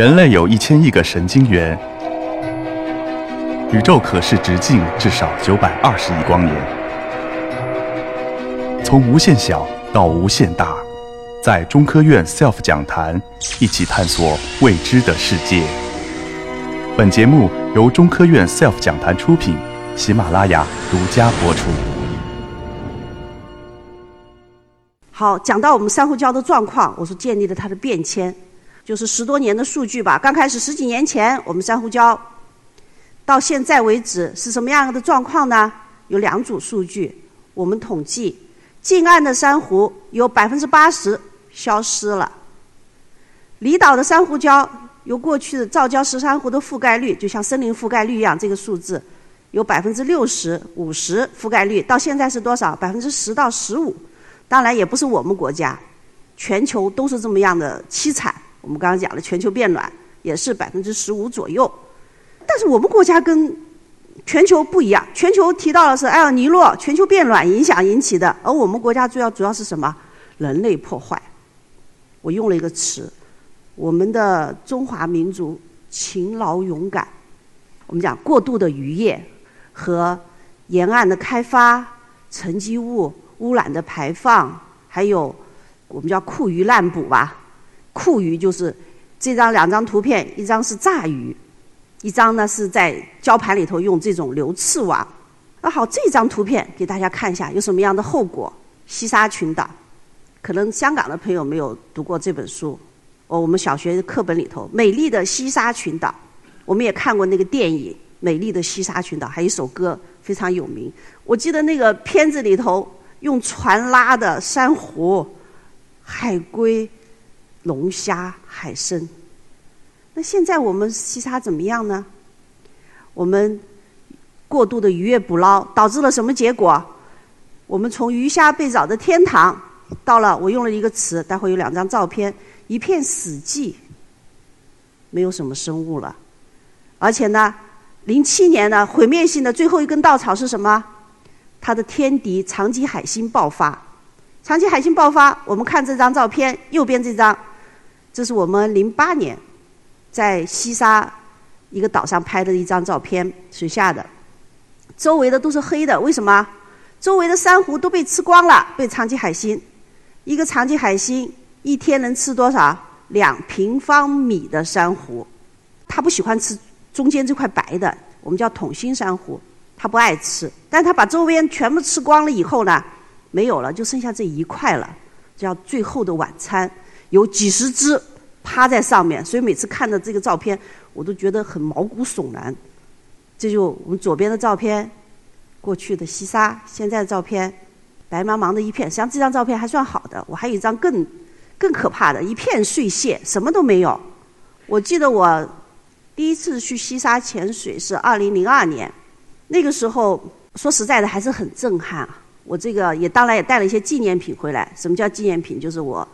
人类有一千亿个神经元，宇宙可视直径至少九百二十亿光年。从无限小到无限大，在中科院 SELF 讲坛一起探索未知的世界。本节目由中科院 SELF 讲坛出品，喜马拉雅独家播出。好，讲到我们珊瑚礁的状况，我说建立了它的变迁，就是十多年的数据吧。刚开始十几年前，我们珊瑚礁到现在为止是什么样的状况呢？有两组数据，我们统计近岸的珊瑚有百分之八十消失了，离岛的珊瑚礁由过去的造礁石珊瑚的覆盖率，就像森林覆盖率一样，这个数字有百分之六十五十覆盖率，到现在是多少？百分之十到十五。当然也不是我们国家，全球都是这么样的凄惨。我们刚刚讲了，全球变暖也是百分之十五左右。但是我们国家跟全球不一样，全球提到的是埃尔尼诺全球变暖影响引起的，而我们国家主要主要是什么？人类破坏。我用了一个词，我们的中华民族勤劳勇敢。我们讲过度的渔业和沿岸的开发沉积物。污染的排放，还有我们叫库鱼滥捕吧。库鱼就是这张两张图片，一张是炸鱼，一张呢是在礁盘里头用这种流刺网。那好，这张图片给大家看一下，有什么样的后果？西沙群岛，可能香港的朋友没有读过这本书，哦，我们小学课本里头《美丽的西沙群岛》，我们也看过那个电影《美丽的西沙群岛》，还有一首歌非常有名。我记得那个片子里头。用船拉的珊瑚、海龟、龙虾、海参。那现在我们西沙怎么样呢？我们过度的渔业捕捞导致了什么结果？我们从鱼虾贝藻的天堂，到了我用了一个词，待会有两张照片，一片死寂，没有什么生物了。而且呢，零七年呢，毁灭性的最后一根稻草是什么？它的天敌长鳍海星爆发，长鳍海星爆发。我们看这张照片，右边这张，这是我们零八年在西沙一个岛上拍的一张照片，水下的，周围的都是黑的。为什么？周围的珊瑚都被吃光了，被长鳍海星。一个长鳍海星一天能吃多少？两平方米的珊瑚。它不喜欢吃中间这块白的，我们叫筒心珊瑚。它不爱吃，但它把周边全部吃光了以后呢，没有了，就剩下这一块了，叫最后的晚餐，有几十只趴在上面，所以每次看到这个照片，我都觉得很毛骨悚然。这就我们左边的照片，过去的西沙，现在的照片，白茫茫的一片。实际上这张照片还算好的，我还有一张更更可怕的，一片碎屑，什么都没有。我记得我第一次去西沙潜水是二零零二年。那个时候，说实在的，还是很震撼。我这个也当然也带了一些纪念品回来。什么叫纪念品？就是我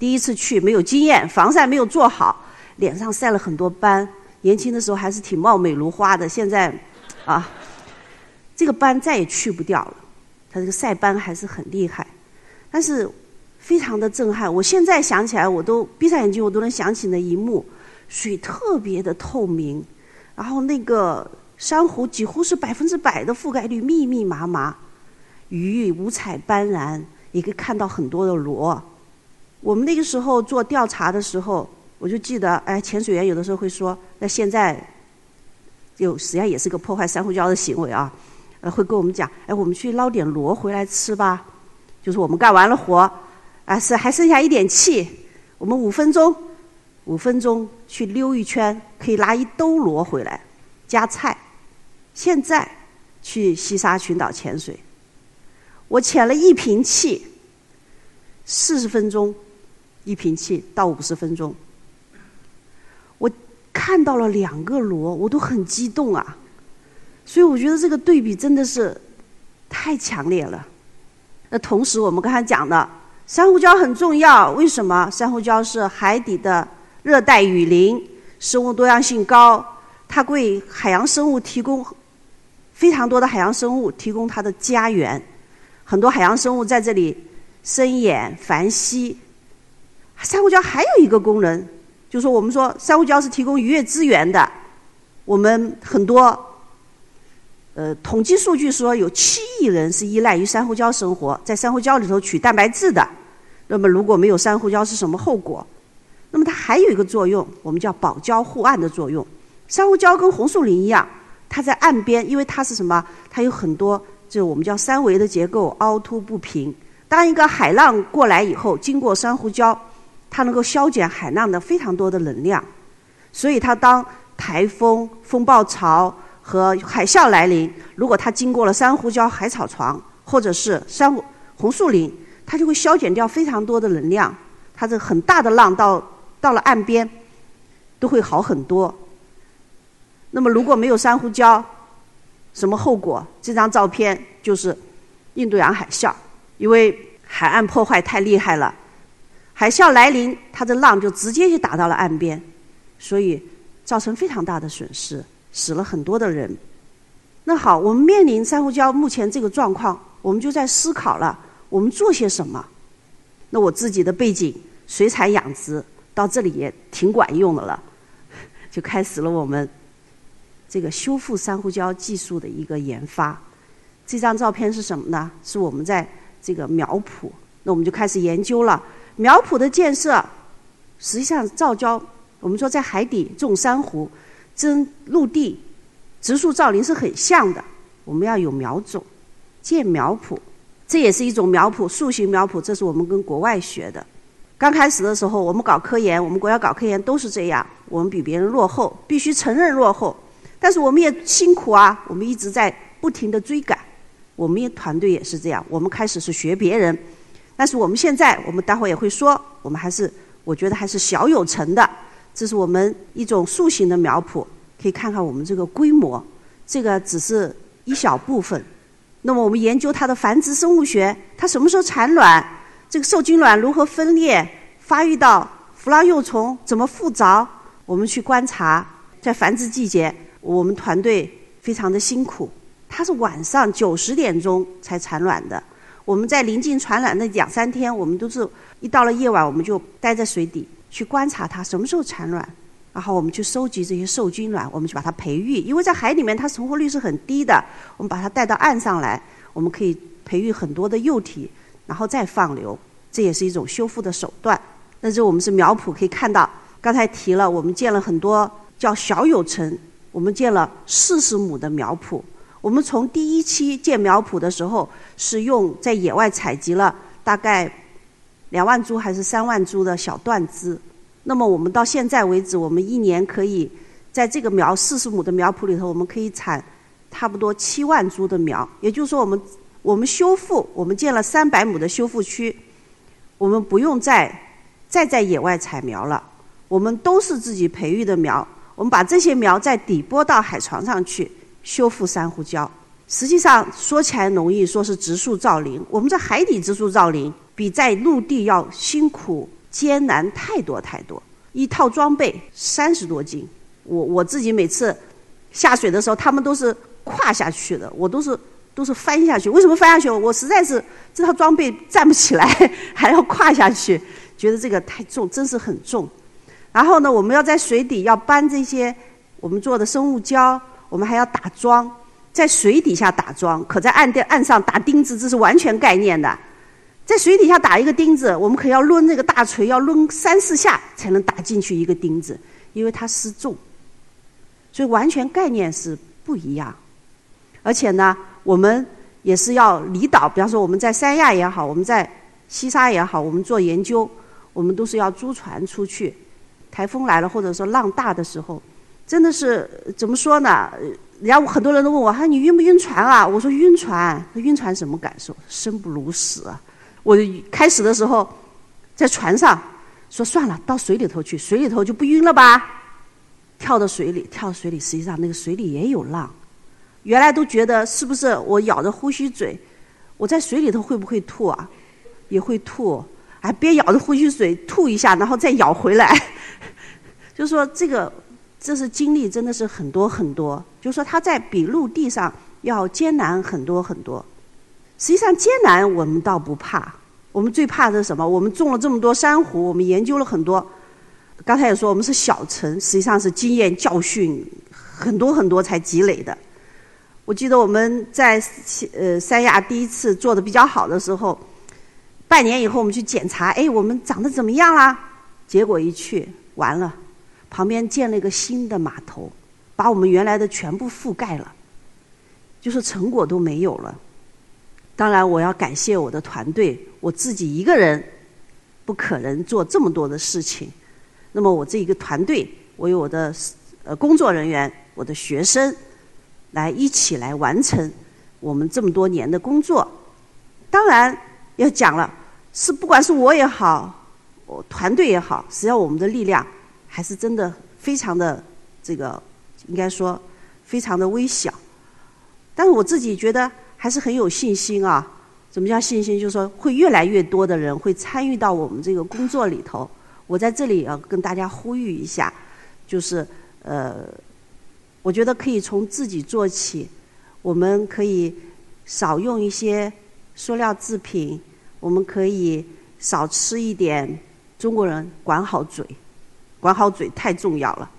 第一次去没有经验，防晒没有做好，脸上晒了很多斑。年轻的时候还是挺貌美如花的，现在啊，这个斑再也去不掉了。它这个晒斑还是很厉害，但是非常的震撼。我现在想起来，我都闭上眼睛，我都能想起那一幕。水特别的透明，然后那个。珊瑚几乎是百分之百的覆盖率，密密麻麻，鱼五彩斑斓，也可以看到很多的螺。我们那个时候做调查的时候，我就记得，哎，潜水员有的时候会说，那现在，有实际上也是个破坏珊瑚礁的行为啊，呃，会跟我们讲，哎，我们去捞点螺回来吃吧。就是我们干完了活，啊，是还剩下一点气，我们五分钟，五分钟去溜一圈，可以拿一兜螺回来，加菜。现在去西沙群岛潜水，我潜了一瓶气，四十分钟，一瓶气到五十分钟，我看到了两个螺，我都很激动啊！所以我觉得这个对比真的是太强烈了。那同时，我们刚才讲的珊瑚礁很重要，为什么？珊瑚礁是海底的热带雨林，生物多样性高，它为海洋生物提供。非常多的海洋生物提供它的家园，很多海洋生物在这里生衍繁息。珊瑚礁还有一个功能，就说我们说珊瑚礁是提供渔业资源的，我们很多。呃，统计数据说有七亿人是依赖于珊瑚礁生活，在珊瑚礁里头取蛋白质的。那么如果没有珊瑚礁是什么后果？那么它还有一个作用，我们叫保礁护岸的作用。珊瑚礁跟红树林一样，它在岸边，因为它是什么？它有很多，就是我们叫三维的结构，凹凸不平。当一个海浪过来以后，经过珊瑚礁，它能够消减海浪的非常多的能量，所以它当台风、风暴潮。和海啸来临，如果它经过了珊瑚礁海草床或者是珊瑚红树林，它就会消减掉非常多的能量。它这很大的浪到到了岸边，都会好很多。那么如果没有珊瑚礁，什么后果？这张照片就是印度洋海啸，因为海岸破坏太厉害了，海啸来临，它的浪就直接就打到了岸边，所以造成非常大的损失。死了很多的人。那好，我们面临珊瑚礁目前这个状况，我们就在思考了，我们做些什么？那我自己的背景，水产养殖到这里也挺管用的了，就开始了我们这个修复珊瑚礁技术的一个研发。这张照片是什么呢？是我们在这个苗圃，那我们就开始研究了苗圃的建设。实际上，造礁，我们说在海底种珊瑚。跟陆地植树造林是很像的，我们要有苗种，建苗圃，这也是一种苗圃，树形苗圃，这是我们跟国外学的。刚开始的时候，我们搞科研，我们国家搞科研都是这样，我们比别人落后，必须承认落后，但是我们也辛苦啊，我们一直在不停的追赶，我们也团队也是这样，我们开始是学别人，但是我们现在，我们待会也会说，我们还是我觉得还是小有成的。这是我们一种树形的苗圃，可以看看我们这个规模，这个只是一小部分。那么我们研究它的繁殖生物学，它什么时候产卵？这个受精卵如何分裂、发育到孵卵幼虫，怎么复着？我们去观察，在繁殖季节，我们团队非常的辛苦，它是晚上九十点钟才产卵的。我们在临近产卵那两三天，我们都是一到了夜晚，我们就待在水底。去观察它什么时候产卵，然后我们去收集这些受精卵，我们去把它培育。因为在海里面它存活率是很低的，我们把它带到岸上来，我们可以培育很多的幼体，然后再放流，这也是一种修复的手段。那这我们是苗圃，可以看到，刚才提了，我们建了很多叫小有成，我们建了四十亩的苗圃。我们从第一期建苗圃的时候，是用在野外采集了大概。两万株还是三万株的小段枝，那么我们到现在为止，我们一年可以在这个苗四十亩的苗圃里头，我们可以产差不多七万株的苗。也就是说，我们我们修复，我们建了三百亩的修复区，我们不用再再在野外采苗了，我们都是自己培育的苗。我们把这些苗再底播到海床上去修复珊瑚礁。实际上说起来容易，说是植树造林，我们在海底植树造林。比在陆地要辛苦艰难太多太多，一套装备三十多斤，我我自己每次下水的时候，他们都是跨下去的，我都是都是翻下去。为什么翻下去？我实在是这套装备站不起来，还要跨下去，觉得这个太重，真是很重。然后呢，我们要在水底要搬这些我们做的生物胶，我们还要打桩，在水底下打桩，可在岸的岸上打钉子，这是完全概念的。在水底下打一个钉子，我们可要抡那个大锤，要抡三四下才能打进去一个钉子，因为它失重，所以完全概念是不一样。而且呢，我们也是要离岛，比方说我们在三亚也好，我们在西沙也好，我们做研究，我们都是要租船出去。台风来了或者说浪大的时候，真的是怎么说呢？人家很多人都问我，说你晕不晕船啊？我说晕船，晕船什么感受？生不如死！我开始的时候在船上说算了，到水里头去，水里头就不晕了吧？跳到水里，跳到水里，实际上那个水里也有浪。原来都觉得是不是我咬着呼吸嘴，我在水里头会不会吐啊？也会吐，哎，别咬着呼吸嘴吐一下，然后再咬回来。就说这个，这是经历真的是很多很多。就是说它在比陆地上要艰难很多很多。实际上艰难我们倒不怕，我们最怕的是什么？我们种了这么多珊瑚，我们研究了很多，刚才也说我们是小城，实际上是经验教训很多很多才积累的。我记得我们在呃三亚第一次做的比较好的时候，半年以后我们去检查，哎，我们长得怎么样啦？结果一去，完了，旁边建了一个新的码头，把我们原来的全部覆盖了，就是成果都没有了。当然，我要感谢我的团队，我自己一个人不可能做这么多的事情。那么我这一个团队，我有我的呃工作人员，我的学生。来一起来完成我们这么多年的工作。当然要讲了，是不管是我也好，我团队也好，实际上我们的力量还是真的非常的这个，应该说非常的微小。但是我自己觉得还是很有信心啊。怎么叫信心？就是说会越来越多的人会参与到我们这个工作里头。我在这里要跟大家呼吁一下，就是呃。我觉得可以从自己做起，我们可以少用一些塑料制品，我们可以少吃一点。中国人管好嘴，管好嘴太重要了。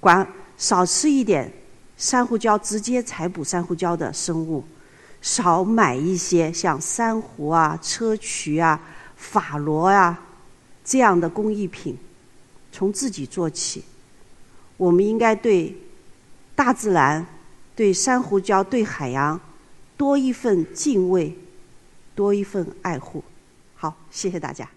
管少吃一点珊瑚礁直接采捕珊瑚礁的生物，少买一些像珊瑚啊、砗磲啊、法螺啊这样的工艺品，从自己做起。我们应该对大自然、对珊瑚礁、对海洋多一份敬畏，多一份爱护。好，谢谢大家。